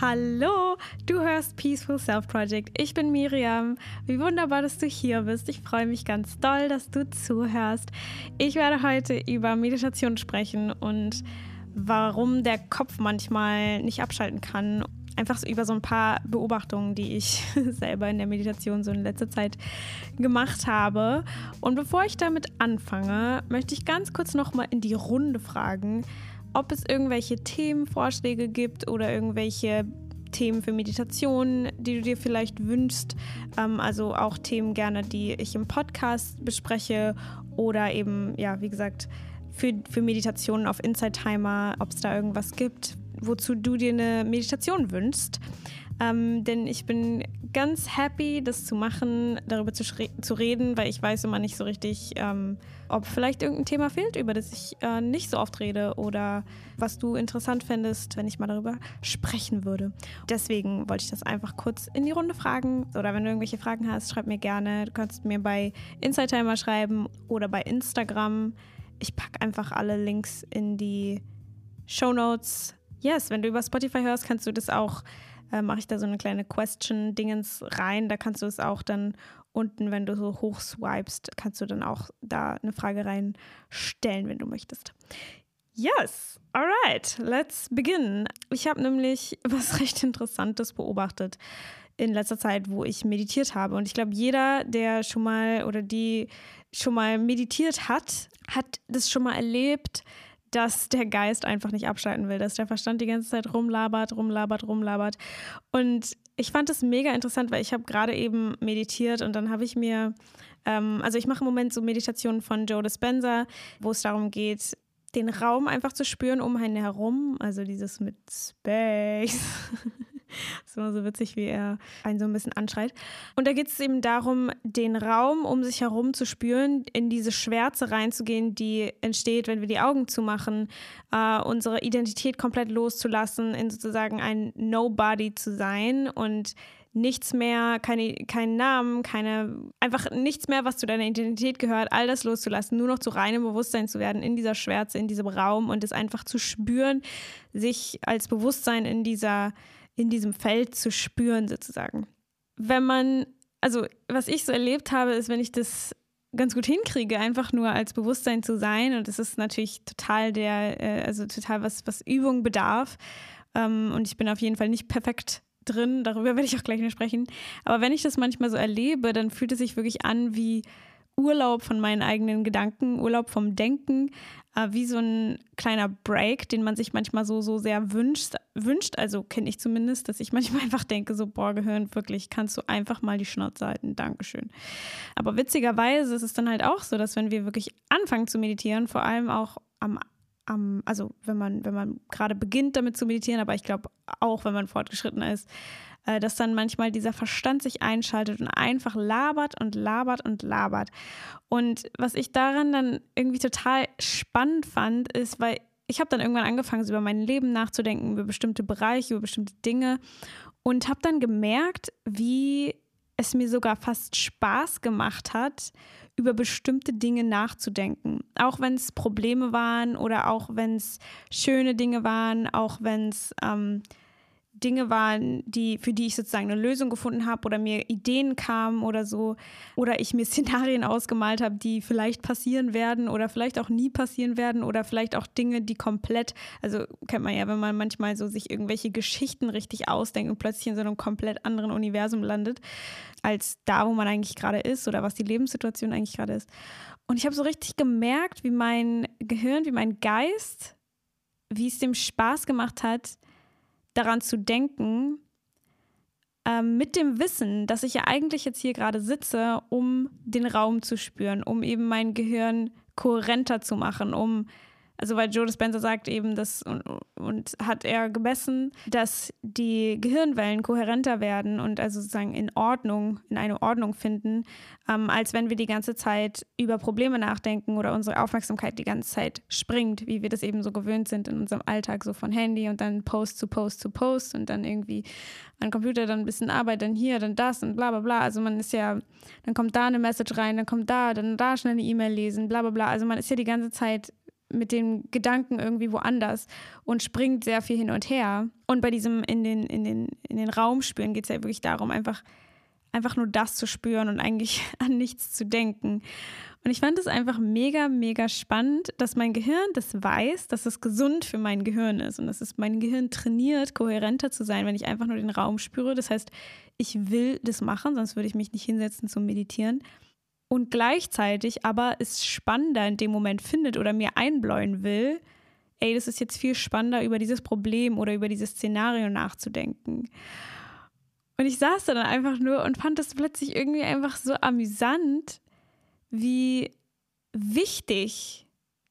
Hallo, du hörst Peaceful Self Project. Ich bin Miriam. Wie wunderbar, dass du hier bist. Ich freue mich ganz doll, dass du zuhörst. Ich werde heute über Meditation sprechen und warum der Kopf manchmal nicht abschalten kann. Einfach so über so ein paar Beobachtungen, die ich selber in der Meditation so in letzter Zeit gemacht habe. Und bevor ich damit anfange, möchte ich ganz kurz nochmal in die Runde fragen, ob es irgendwelche Themenvorschläge gibt oder irgendwelche Themen für Meditation, die du dir vielleicht wünschst. Ähm, also auch Themen gerne, die ich im Podcast bespreche oder eben, ja, wie gesagt, für, für Meditationen auf Inside Timer, ob es da irgendwas gibt, wozu du dir eine Meditation wünschst. Ähm, denn ich bin ganz happy, das zu machen, darüber zu, zu reden, weil ich weiß immer nicht so richtig, ähm, ob vielleicht irgendein Thema fehlt, über das ich äh, nicht so oft rede oder was du interessant fändest, wenn ich mal darüber sprechen würde. Deswegen wollte ich das einfach kurz in die Runde fragen. Oder wenn du irgendwelche Fragen hast, schreib mir gerne. Du kannst mir bei Inside Timer schreiben oder bei Instagram. Ich packe einfach alle Links in die Show Notes. Yes, wenn du über Spotify hörst, kannst du das auch äh, mache ich da so eine kleine Question-Dingens rein. Da kannst du es auch dann unten, wenn du so hoch swipest, kannst du dann auch da eine Frage reinstellen, wenn du möchtest. Yes, alright, let's begin. Ich habe nämlich was recht Interessantes beobachtet in letzter Zeit, wo ich meditiert habe. Und ich glaube, jeder, der schon mal oder die schon mal meditiert hat, hat das schon mal erlebt, dass der Geist einfach nicht abschalten will, dass der Verstand die ganze Zeit rumlabert, rumlabert, rumlabert. Und ich fand das mega interessant, weil ich habe gerade eben meditiert und dann habe ich mir, ähm, also ich mache im Moment so Meditationen von Joe Dispenza, wo es darum geht, den Raum einfach zu spüren um einen herum, also dieses mit Space. Das ist immer so witzig, wie er einen so ein bisschen anschreit. Und da geht es eben darum, den Raum um sich herum zu spüren, in diese Schwärze reinzugehen, die entsteht, wenn wir die Augen zumachen, äh, unsere Identität komplett loszulassen, in sozusagen ein Nobody zu sein und nichts mehr, keine, keinen Namen, keine, einfach nichts mehr, was zu deiner Identität gehört, all das loszulassen, nur noch zu reinem Bewusstsein zu werden in dieser Schwärze, in diesem Raum und es einfach zu spüren, sich als Bewusstsein in dieser in diesem Feld zu spüren, sozusagen. Wenn man, also was ich so erlebt habe, ist, wenn ich das ganz gut hinkriege, einfach nur als Bewusstsein zu sein, und das ist natürlich total der, äh, also total was, was Übung bedarf. Ähm, und ich bin auf jeden Fall nicht perfekt drin, darüber werde ich auch gleich noch sprechen. Aber wenn ich das manchmal so erlebe, dann fühlt es sich wirklich an wie Urlaub von meinen eigenen Gedanken, Urlaub vom Denken, äh, wie so ein kleiner Break, den man sich manchmal so, so sehr wünscht. wünscht. Also kenne ich zumindest, dass ich manchmal einfach denke, so, boah, Gehirn, wirklich, kannst du einfach mal die Schnauze halten. Dankeschön. Aber witzigerweise ist es dann halt auch so, dass wenn wir wirklich anfangen zu meditieren, vor allem auch am am, also wenn man, wenn man gerade beginnt damit zu meditieren, aber ich glaube auch, wenn man fortgeschritten ist, äh, dass dann manchmal dieser Verstand sich einschaltet und einfach labert und labert und labert. Und was ich daran dann irgendwie total spannend fand, ist, weil ich habe dann irgendwann angefangen, so über mein Leben nachzudenken, über bestimmte Bereiche, über bestimmte Dinge und habe dann gemerkt, wie es mir sogar fast Spaß gemacht hat, über bestimmte Dinge nachzudenken. Auch wenn es Probleme waren oder auch wenn es schöne Dinge waren, auch wenn es ähm, Dinge waren, die, für die ich sozusagen eine Lösung gefunden habe oder mir Ideen kamen oder so, oder ich mir Szenarien ausgemalt habe, die vielleicht passieren werden oder vielleicht auch nie passieren werden oder vielleicht auch Dinge, die komplett, also kennt man ja, wenn man manchmal so sich irgendwelche Geschichten richtig ausdenkt und plötzlich in so einem komplett anderen Universum landet, als da, wo man eigentlich gerade ist oder was die Lebenssituation eigentlich gerade ist. Und ich habe so richtig gemerkt, wie mein Gehirn, wie mein Geist, wie es dem Spaß gemacht hat, daran zu denken, ähm, mit dem Wissen, dass ich ja eigentlich jetzt hier gerade sitze, um den Raum zu spüren, um eben mein Gehirn kohärenter zu machen, um also weil Joe Dispenza sagt eben, dass und, und, hat er gemessen, dass die Gehirnwellen kohärenter werden und also sozusagen in Ordnung, in eine Ordnung finden, ähm, als wenn wir die ganze Zeit über Probleme nachdenken oder unsere Aufmerksamkeit die ganze Zeit springt, wie wir das eben so gewöhnt sind in unserem Alltag, so von Handy und dann Post zu Post zu Post und dann irgendwie an Computer dann ein bisschen Arbeit, dann hier, dann das und bla bla bla. Also man ist ja, dann kommt da eine Message rein, dann kommt da, dann da schnell eine E-Mail lesen, bla bla bla. Also man ist ja die ganze Zeit mit den Gedanken irgendwie woanders und springt sehr viel hin und her. Und bei diesem in den, in den, in den Raum spüren geht es ja wirklich darum, einfach, einfach nur das zu spüren und eigentlich an nichts zu denken. Und ich fand es einfach mega, mega spannend, dass mein Gehirn das weiß, dass es gesund für mein Gehirn ist und dass es mein Gehirn trainiert, kohärenter zu sein, wenn ich einfach nur den Raum spüre. Das heißt, ich will das machen, sonst würde ich mich nicht hinsetzen zum Meditieren. Und gleichzeitig aber es spannender in dem Moment findet oder mir einbläuen will, ey, das ist jetzt viel spannender, über dieses Problem oder über dieses Szenario nachzudenken. Und ich saß da dann einfach nur und fand das plötzlich irgendwie einfach so amüsant, wie wichtig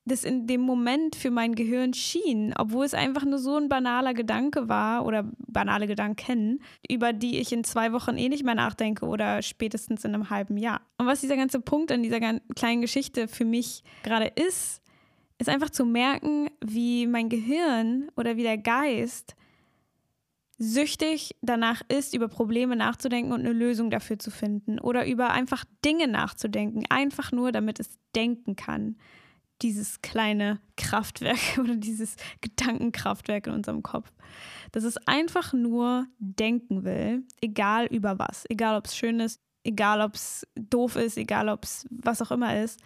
das in dem Moment für mein Gehirn schien, obwohl es einfach nur so ein banaler Gedanke war oder banale Gedanken, über die ich in zwei Wochen eh nicht mehr nachdenke oder spätestens in einem halben Jahr. Und was dieser ganze Punkt an dieser kleinen Geschichte für mich gerade ist, ist einfach zu merken, wie mein Gehirn oder wie der Geist süchtig danach ist, über Probleme nachzudenken und eine Lösung dafür zu finden oder über einfach Dinge nachzudenken, einfach nur, damit es denken kann. Dieses kleine Kraftwerk oder dieses Gedankenkraftwerk in unserem Kopf. Dass es einfach nur denken will, egal über was, egal ob es schön ist, egal ob es doof ist, egal ob es was auch immer ist.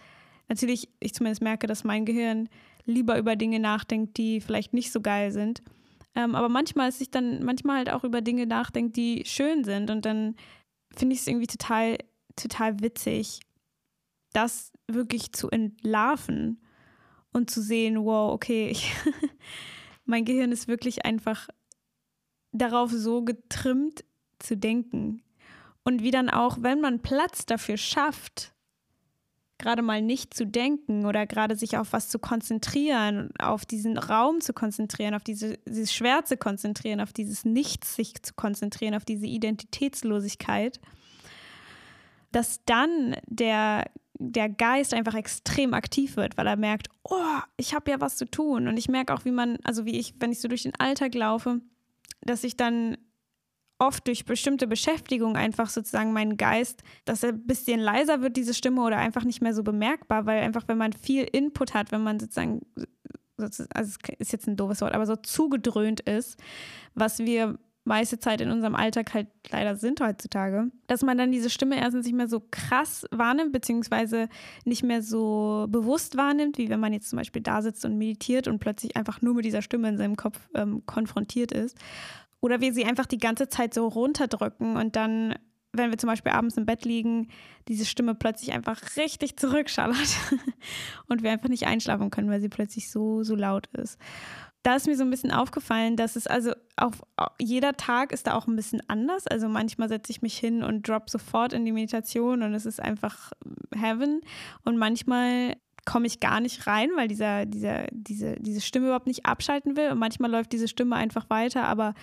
Natürlich, ich zumindest merke, dass mein Gehirn lieber über Dinge nachdenkt, die vielleicht nicht so geil sind ähm, aber manchmal ist sich dann, manchmal halt auch über Dinge nachdenkt, die schön sind. Und dann finde ich es irgendwie total, total witzig, das wirklich zu entlarven und zu sehen, wow, okay, ich, mein Gehirn ist wirklich einfach darauf so getrimmt zu denken. Und wie dann auch, wenn man Platz dafür schafft, gerade mal nicht zu denken oder gerade sich auf was zu konzentrieren, auf diesen Raum zu konzentrieren, auf diese, dieses Schwert zu konzentrieren, auf dieses Nichts sich zu konzentrieren, auf diese Identitätslosigkeit, dass dann der, der Geist einfach extrem aktiv wird, weil er merkt, oh, ich habe ja was zu tun. Und ich merke auch, wie man, also wie ich, wenn ich so durch den Alltag laufe, dass ich dann oft durch bestimmte Beschäftigung einfach sozusagen mein Geist, dass er ein bisschen leiser wird, diese Stimme, oder einfach nicht mehr so bemerkbar, weil einfach, wenn man viel Input hat, wenn man sozusagen, also ist jetzt ein doofes Wort, aber so zugedröhnt ist, was wir meiste Zeit in unserem Alltag halt leider sind heutzutage, dass man dann diese Stimme erstens nicht mehr so krass wahrnimmt, beziehungsweise nicht mehr so bewusst wahrnimmt, wie wenn man jetzt zum Beispiel da sitzt und meditiert und plötzlich einfach nur mit dieser Stimme in seinem Kopf ähm, konfrontiert ist. Oder wir sie einfach die ganze Zeit so runterdrücken und dann, wenn wir zum Beispiel abends im Bett liegen, diese Stimme plötzlich einfach richtig zurückschallert und wir einfach nicht einschlafen können, weil sie plötzlich so, so laut ist. Da ist mir so ein bisschen aufgefallen, dass es also auf jeder Tag ist da auch ein bisschen anders. Also manchmal setze ich mich hin und drop sofort in die Meditation und es ist einfach Heaven. Und manchmal komme ich gar nicht rein, weil dieser, dieser, diese, diese Stimme überhaupt nicht abschalten will. Und manchmal läuft diese Stimme einfach weiter, aber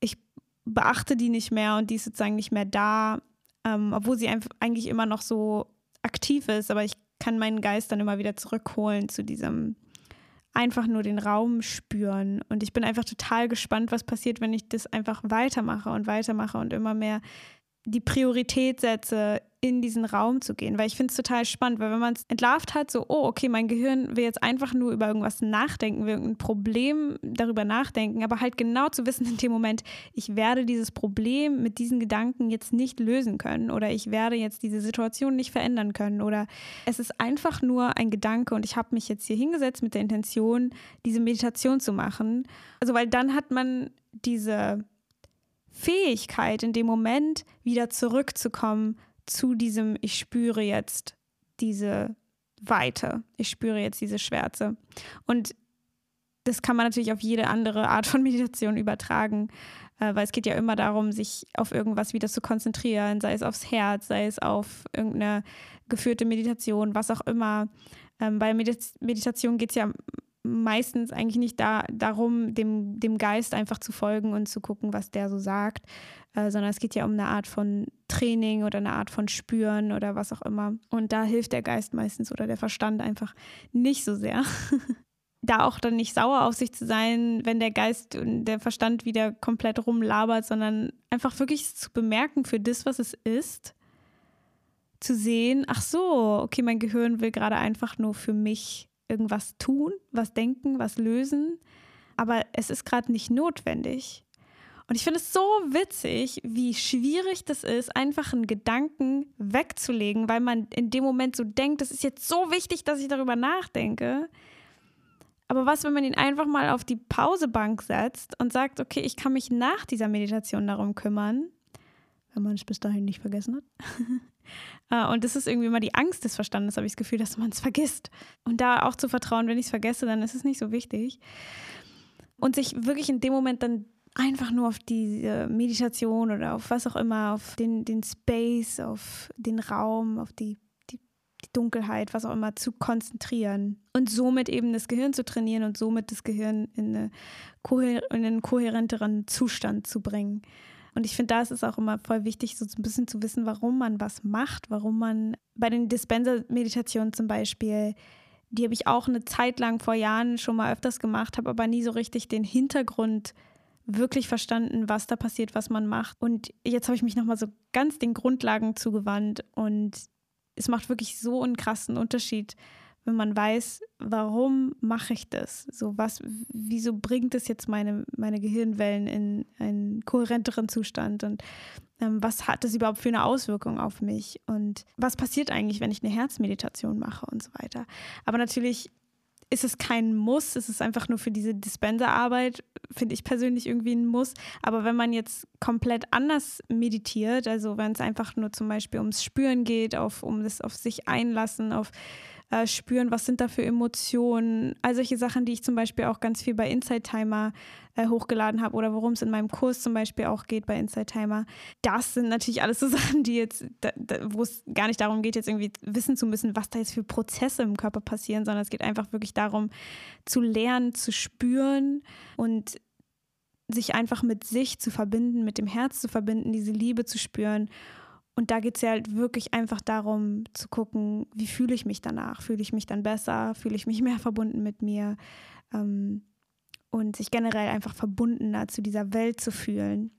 ich beachte die nicht mehr und die ist sozusagen nicht mehr da, ähm, obwohl sie eigentlich immer noch so aktiv ist. Aber ich kann meinen Geist dann immer wieder zurückholen zu diesem einfach nur den Raum spüren. Und ich bin einfach total gespannt, was passiert, wenn ich das einfach weitermache und weitermache und immer mehr die Priorität setze, in diesen Raum zu gehen, weil ich finde es total spannend, weil wenn man es entlarvt hat, so, oh, okay, mein Gehirn will jetzt einfach nur über irgendwas nachdenken, will irgendein Problem darüber nachdenken, aber halt genau zu wissen in dem Moment, ich werde dieses Problem mit diesen Gedanken jetzt nicht lösen können oder ich werde jetzt diese Situation nicht verändern können oder es ist einfach nur ein Gedanke und ich habe mich jetzt hier hingesetzt mit der Intention, diese Meditation zu machen. Also, weil dann hat man diese Fähigkeit, in dem Moment wieder zurückzukommen zu diesem, ich spüre jetzt diese Weite, ich spüre jetzt diese Schwärze. Und das kann man natürlich auf jede andere Art von Meditation übertragen, äh, weil es geht ja immer darum, sich auf irgendwas wieder zu konzentrieren, sei es aufs Herz, sei es auf irgendeine geführte Meditation, was auch immer. Ähm, bei Medit Meditation geht es ja meistens eigentlich nicht da, darum, dem, dem Geist einfach zu folgen und zu gucken, was der so sagt, äh, sondern es geht ja um eine Art von Training oder eine Art von Spüren oder was auch immer. Und da hilft der Geist meistens oder der Verstand einfach nicht so sehr. da auch dann nicht sauer auf sich zu sein, wenn der Geist und der Verstand wieder komplett rumlabert, sondern einfach wirklich zu bemerken für das, was es ist, zu sehen, ach so, okay, mein Gehirn will gerade einfach nur für mich irgendwas tun, was denken, was lösen, aber es ist gerade nicht notwendig. Und ich finde es so witzig, wie schwierig das ist, einfach einen Gedanken wegzulegen, weil man in dem Moment so denkt, das ist jetzt so wichtig, dass ich darüber nachdenke. Aber was, wenn man ihn einfach mal auf die Pausebank setzt und sagt, okay, ich kann mich nach dieser Meditation darum kümmern, wenn man es bis dahin nicht vergessen hat. Äh, und das ist irgendwie immer die Angst des Verstandes, habe ich das Gefühl, dass man es vergisst. Und da auch zu vertrauen, wenn ich es vergesse, dann ist es nicht so wichtig. Und sich wirklich in dem Moment dann einfach nur auf die Meditation oder auf was auch immer, auf den, den Space, auf den Raum, auf die, die, die Dunkelheit, was auch immer, zu konzentrieren und somit eben das Gehirn zu trainieren und somit das Gehirn in, eine, in einen kohärenteren Zustand zu bringen. Und ich finde, da ist es auch immer voll wichtig, so ein bisschen zu wissen, warum man was macht, warum man bei den Dispenser-Meditationen zum Beispiel, die habe ich auch eine Zeit lang vor Jahren schon mal öfters gemacht, habe aber nie so richtig den Hintergrund wirklich verstanden, was da passiert, was man macht. Und jetzt habe ich mich nochmal so ganz den Grundlagen zugewandt und es macht wirklich so einen krassen Unterschied, wenn man weiß, warum mache ich das? So was, wieso bringt es jetzt meine, meine Gehirnwellen in einen kohärenteren Zustand und ähm, was hat das überhaupt für eine Auswirkung auf mich und was passiert eigentlich, wenn ich eine Herzmeditation mache und so weiter. Aber natürlich ist es kein Muss, es ist einfach nur für diese Dispenserarbeit, finde ich persönlich irgendwie ein Muss. Aber wenn man jetzt komplett anders meditiert, also wenn es einfach nur zum Beispiel ums Spüren geht, auf, um das auf sich einlassen, auf äh, spüren, was sind da für Emotionen, all solche Sachen, die ich zum Beispiel auch ganz viel bei Inside Timer äh, hochgeladen habe oder worum es in meinem Kurs zum Beispiel auch geht bei Inside Timer. Das sind natürlich alles so Sachen, die jetzt, wo es gar nicht darum geht, jetzt irgendwie wissen zu müssen, was da jetzt für Prozesse im Körper passieren, sondern es geht einfach wirklich darum, zu lernen, zu spüren und sich einfach mit sich zu verbinden, mit dem Herz zu verbinden, diese Liebe zu spüren und da geht es ja halt wirklich einfach darum zu gucken, wie fühle ich mich danach? Fühle ich mich dann besser? Fühle ich mich mehr verbunden mit mir? Ähm, und sich generell einfach verbundener zu dieser Welt zu fühlen.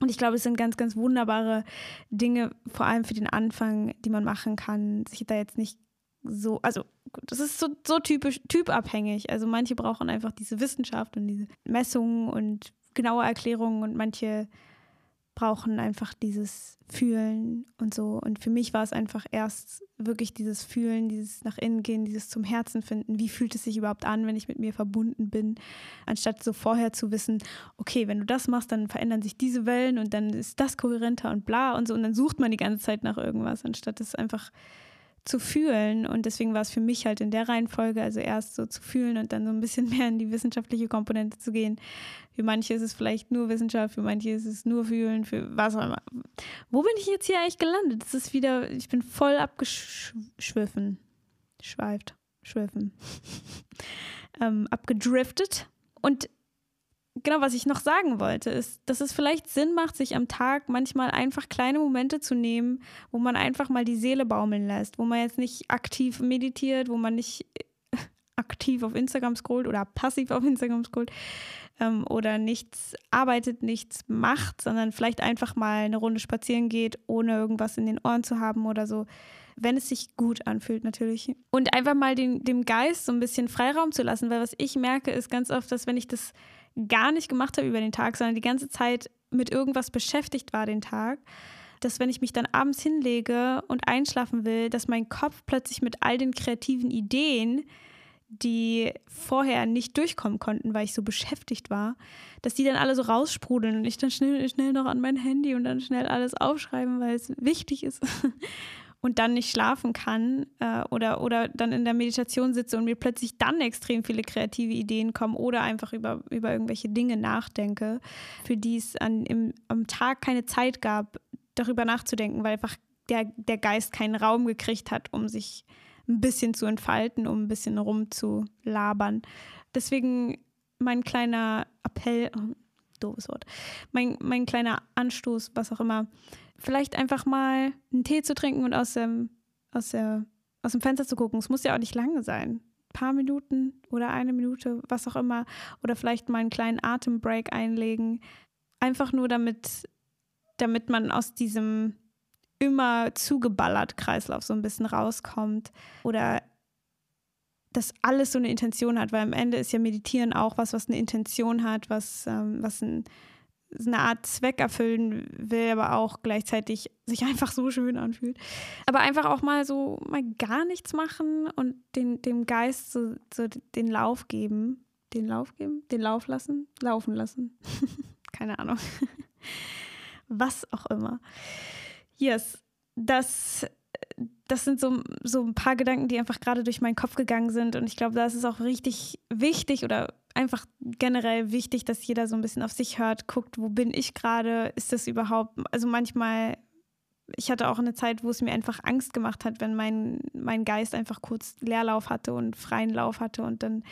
Und ich glaube, es sind ganz, ganz wunderbare Dinge, vor allem für den Anfang, die man machen kann. Sich da jetzt nicht so, also das ist so, so typisch, typabhängig. Also manche brauchen einfach diese Wissenschaft und diese Messungen und genaue Erklärungen und manche brauchen einfach dieses Fühlen und so. Und für mich war es einfach erst wirklich dieses Fühlen, dieses nach innen gehen, dieses zum Herzen finden. Wie fühlt es sich überhaupt an, wenn ich mit mir verbunden bin? Anstatt so vorher zu wissen, okay, wenn du das machst, dann verändern sich diese Wellen und dann ist das kohärenter und bla und so. Und dann sucht man die ganze Zeit nach irgendwas, anstatt es einfach zu fühlen. Und deswegen war es für mich halt in der Reihenfolge, also erst so zu fühlen und dann so ein bisschen mehr in die wissenschaftliche Komponente zu gehen. Für manche ist es vielleicht nur Wissenschaft, für manche ist es nur Fühlen, für was auch immer. Wo bin ich jetzt hier eigentlich gelandet? Das ist wieder, ich bin voll abgeschwiffen. Schweift, schwiffen. ähm, abgedriftet. Und genau, was ich noch sagen wollte, ist, dass es vielleicht Sinn macht, sich am Tag manchmal einfach kleine Momente zu nehmen, wo man einfach mal die Seele baumeln lässt, wo man jetzt nicht aktiv meditiert, wo man nicht aktiv auf Instagram scrollt oder passiv auf Instagram scrollt ähm, oder nichts arbeitet, nichts macht, sondern vielleicht einfach mal eine Runde spazieren geht, ohne irgendwas in den Ohren zu haben oder so. Wenn es sich gut anfühlt, natürlich. Und einfach mal den, dem Geist so ein bisschen Freiraum zu lassen, weil was ich merke, ist ganz oft, dass wenn ich das gar nicht gemacht habe über den Tag, sondern die ganze Zeit mit irgendwas beschäftigt war den Tag, dass wenn ich mich dann abends hinlege und einschlafen will, dass mein Kopf plötzlich mit all den kreativen Ideen, die vorher nicht durchkommen konnten, weil ich so beschäftigt war, dass die dann alle so raussprudeln und ich dann schnell, schnell noch an mein Handy und dann schnell alles aufschreiben, weil es wichtig ist. und dann nicht schlafen kann äh, oder, oder dann in der Meditation sitze und mir plötzlich dann extrem viele kreative Ideen kommen oder einfach über, über irgendwelche Dinge nachdenke, für die es an, im, am Tag keine Zeit gab, darüber nachzudenken, weil einfach der, der Geist keinen Raum gekriegt hat, um sich ein bisschen zu entfalten, um ein bisschen rumzulabern. Deswegen mein kleiner Appell, doofes Wort, mein, mein kleiner Anstoß, was auch immer, vielleicht einfach mal einen Tee zu trinken und aus dem, aus, der, aus dem Fenster zu gucken. Es muss ja auch nicht lange sein. Ein paar Minuten oder eine Minute, was auch immer. Oder vielleicht mal einen kleinen Atembreak einlegen. Einfach nur damit, damit man aus diesem immer zugeballert Kreislauf so ein bisschen rauskommt. Oder dass alles so eine Intention hat, weil am Ende ist ja Meditieren auch was, was eine Intention hat, was, ähm, was ein, eine Art Zweck erfüllen will, aber auch gleichzeitig sich einfach so schön anfühlt. Aber einfach auch mal so mal gar nichts machen und den, dem Geist so, so den Lauf geben. Den Lauf geben? Den Lauf lassen? Laufen lassen. Keine Ahnung. was auch immer. Yes, das das sind so, so ein paar Gedanken, die einfach gerade durch meinen Kopf gegangen sind. Und ich glaube, da ist es auch richtig wichtig oder einfach generell wichtig, dass jeder so ein bisschen auf sich hört, guckt, wo bin ich gerade? Ist das überhaupt, also manchmal ich hatte auch eine Zeit, wo es mir einfach Angst gemacht hat, wenn mein, mein Geist einfach kurz Leerlauf hatte und freien Lauf hatte und dann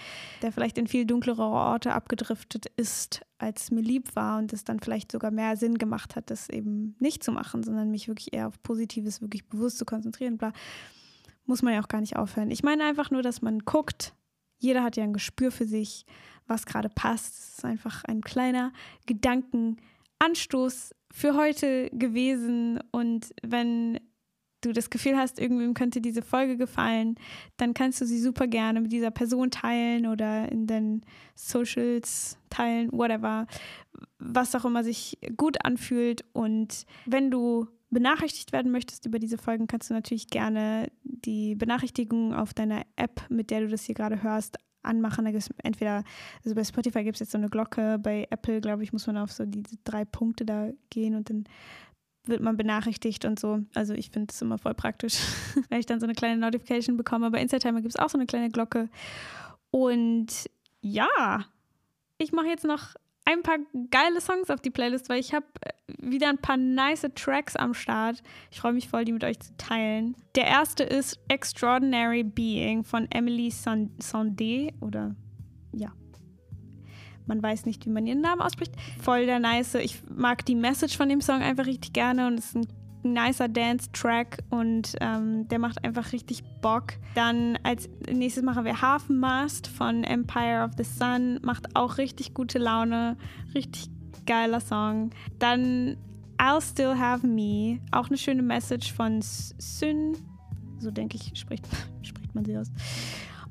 der vielleicht in viel dunklere Orte abgedriftet ist, als mir lieb war und es dann vielleicht sogar mehr Sinn gemacht hat, das eben nicht zu machen, sondern mich wirklich eher auf Positives wirklich bewusst zu konzentrieren. Bla. Muss man ja auch gar nicht aufhören. Ich meine einfach nur, dass man guckt, jeder hat ja ein Gespür für sich, was gerade passt. Es ist einfach ein kleiner Gedankenanstoß für heute gewesen. Und wenn du das Gefühl hast, irgendwem könnte diese Folge gefallen, dann kannst du sie super gerne mit dieser Person teilen oder in den Socials teilen, whatever, was auch immer sich gut anfühlt. Und wenn du benachrichtigt werden möchtest über diese Folgen, kannst du natürlich gerne die Benachrichtigung auf deiner App, mit der du das hier gerade hörst, anmachen. Da gibt entweder, also bei Spotify gibt es jetzt so eine Glocke, bei Apple, glaube ich, muss man auf so diese drei Punkte da gehen und dann wird man benachrichtigt und so. Also ich finde es immer voll praktisch, weil ich dann so eine kleine Notification bekomme. Bei Instatimer gibt es auch so eine kleine Glocke. Und ja, ich mache jetzt noch ein paar geile Songs auf die Playlist, weil ich habe äh, wieder ein paar nice Tracks am Start. Ich freue mich voll, die mit euch zu teilen. Der erste ist Extraordinary Being von Emily Sondé oder ja. Man weiß nicht, wie man ihren Namen ausspricht. Voll der nice. Ich mag die Message von dem Song einfach richtig gerne und es ist ein nicer Dance-Track und ähm, der macht einfach richtig Bock. Dann als nächstes machen wir Hafenmast von Empire of the Sun, macht auch richtig gute Laune, richtig geiler Song. Dann I'll Still Have Me, auch eine schöne Message von Syn, so denke ich, spricht, spricht man sie aus.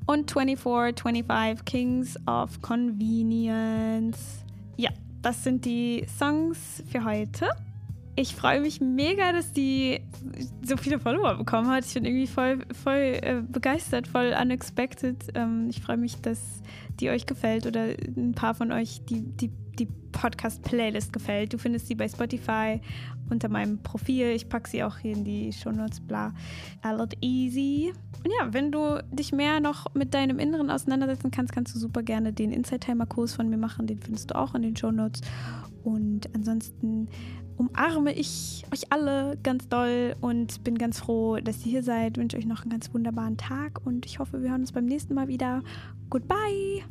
Und 24, 25 Kings of Convenience. Ja, das sind die Songs für heute ich freue mich mega, dass die so viele Follower bekommen hat. Ich bin irgendwie voll, voll äh, begeistert, voll unexpected. Ähm, ich freue mich, dass die euch gefällt oder ein paar von euch die, die, die Podcast-Playlist gefällt. Du findest sie bei Spotify unter meinem Profil. Ich packe sie auch hier in die Shownotes, bla. A lot easy. Und ja, wenn du dich mehr noch mit deinem Inneren auseinandersetzen kannst, kannst du super gerne den Inside-Timer-Kurs von mir machen. Den findest du auch in den Shownotes. Und ansonsten umarme ich euch alle ganz doll und bin ganz froh, dass ihr hier seid. Wünsche euch noch einen ganz wunderbaren Tag und ich hoffe, wir hören uns beim nächsten Mal wieder. Goodbye!